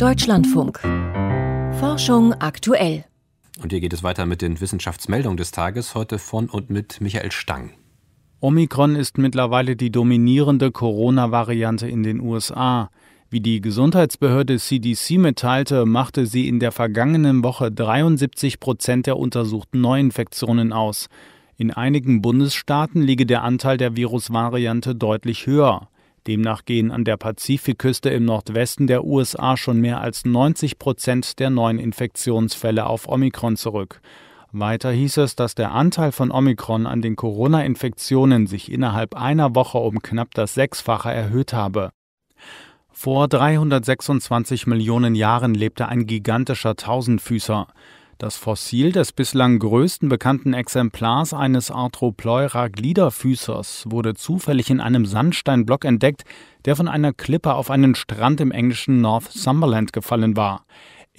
Deutschlandfunk. Forschung aktuell. Und hier geht es weiter mit den Wissenschaftsmeldungen des Tages, heute von und mit Michael Stang. Omikron ist mittlerweile die dominierende Corona-Variante in den USA. Wie die Gesundheitsbehörde CDC mitteilte, machte sie in der vergangenen Woche 73 Prozent der untersuchten Neuinfektionen aus. In einigen Bundesstaaten liege der Anteil der Virusvariante deutlich höher. Demnach gehen an der Pazifikküste im Nordwesten der USA schon mehr als 90 Prozent der neuen Infektionsfälle auf Omikron zurück. Weiter hieß es, dass der Anteil von Omikron an den Corona-Infektionen sich innerhalb einer Woche um knapp das Sechsfache erhöht habe. Vor 326 Millionen Jahren lebte ein gigantischer Tausendfüßer. Das Fossil des bislang größten bekannten Exemplars eines Arthropleura-Gliederfüßers wurde zufällig in einem Sandsteinblock entdeckt, der von einer Klippe auf einen Strand im englischen Northumberland gefallen war.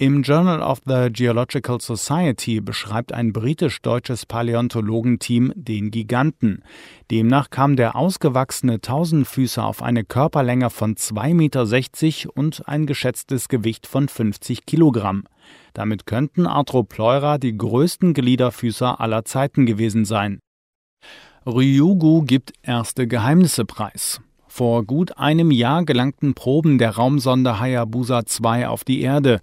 Im Journal of the Geological Society beschreibt ein britisch-deutsches Paläontologenteam den Giganten. Demnach kam der ausgewachsene Tausendfüßer auf eine Körperlänge von 2,60 Meter und ein geschätztes Gewicht von 50 Kilogramm. Damit könnten Arthropleura die größten Gliederfüßer aller Zeiten gewesen sein. Ryugu gibt erste Geheimnisse preis. Vor gut einem Jahr gelangten Proben der Raumsonde Hayabusa 2 auf die Erde.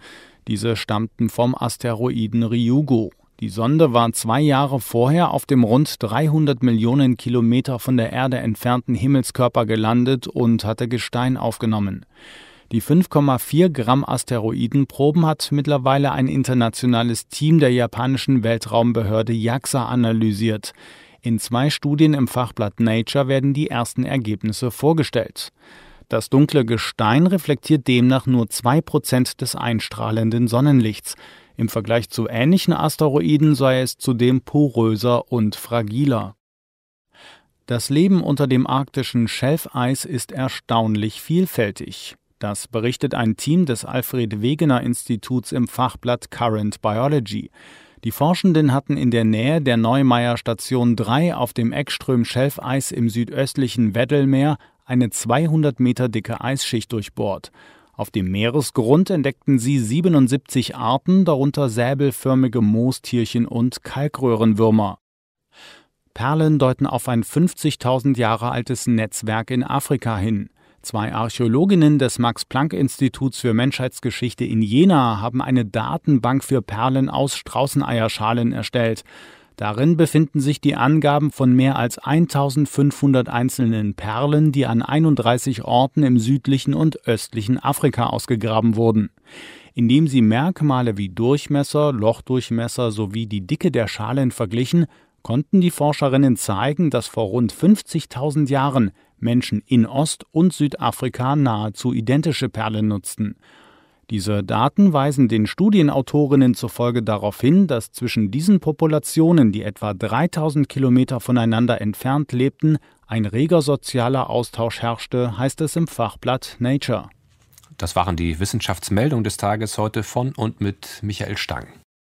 Diese stammten vom Asteroiden Ryugu. Die Sonde war zwei Jahre vorher auf dem rund 300 Millionen Kilometer von der Erde entfernten Himmelskörper gelandet und hatte Gestein aufgenommen. Die 5,4 Gramm Asteroidenproben hat mittlerweile ein internationales Team der japanischen Weltraumbehörde JAXA analysiert. In zwei Studien im Fachblatt Nature werden die ersten Ergebnisse vorgestellt. Das dunkle Gestein reflektiert demnach nur 2% des einstrahlenden Sonnenlichts. Im Vergleich zu ähnlichen Asteroiden sei es zudem poröser und fragiler. Das Leben unter dem arktischen Schelfeis ist erstaunlich vielfältig. Das berichtet ein Team des Alfred Wegener Instituts im Fachblatt Current Biology. Die Forschenden hatten in der Nähe der Neumeier Station 3 auf dem Eckström-Schelfeis im südöstlichen Weddellmeer eine 200 Meter dicke Eisschicht durchbohrt. Auf dem Meeresgrund entdeckten sie 77 Arten, darunter säbelförmige Moostierchen und Kalkröhrenwürmer. Perlen deuten auf ein 50.000 Jahre altes Netzwerk in Afrika hin. Zwei Archäologinnen des Max-Planck-Instituts für Menschheitsgeschichte in Jena haben eine Datenbank für Perlen aus Straußeneierschalen erstellt. Darin befinden sich die Angaben von mehr als 1500 einzelnen Perlen, die an 31 Orten im südlichen und östlichen Afrika ausgegraben wurden. Indem sie Merkmale wie Durchmesser, Lochdurchmesser sowie die Dicke der Schalen verglichen, konnten die Forscherinnen zeigen, dass vor rund 50.000 Jahren Menschen in Ost- und Südafrika nahezu identische Perlen nutzten. Diese Daten weisen den Studienautorinnen zufolge darauf hin, dass zwischen diesen Populationen, die etwa 3000 Kilometer voneinander entfernt lebten, ein reger sozialer Austausch herrschte, heißt es im Fachblatt Nature. Das waren die Wissenschaftsmeldungen des Tages heute von und mit Michael Stang.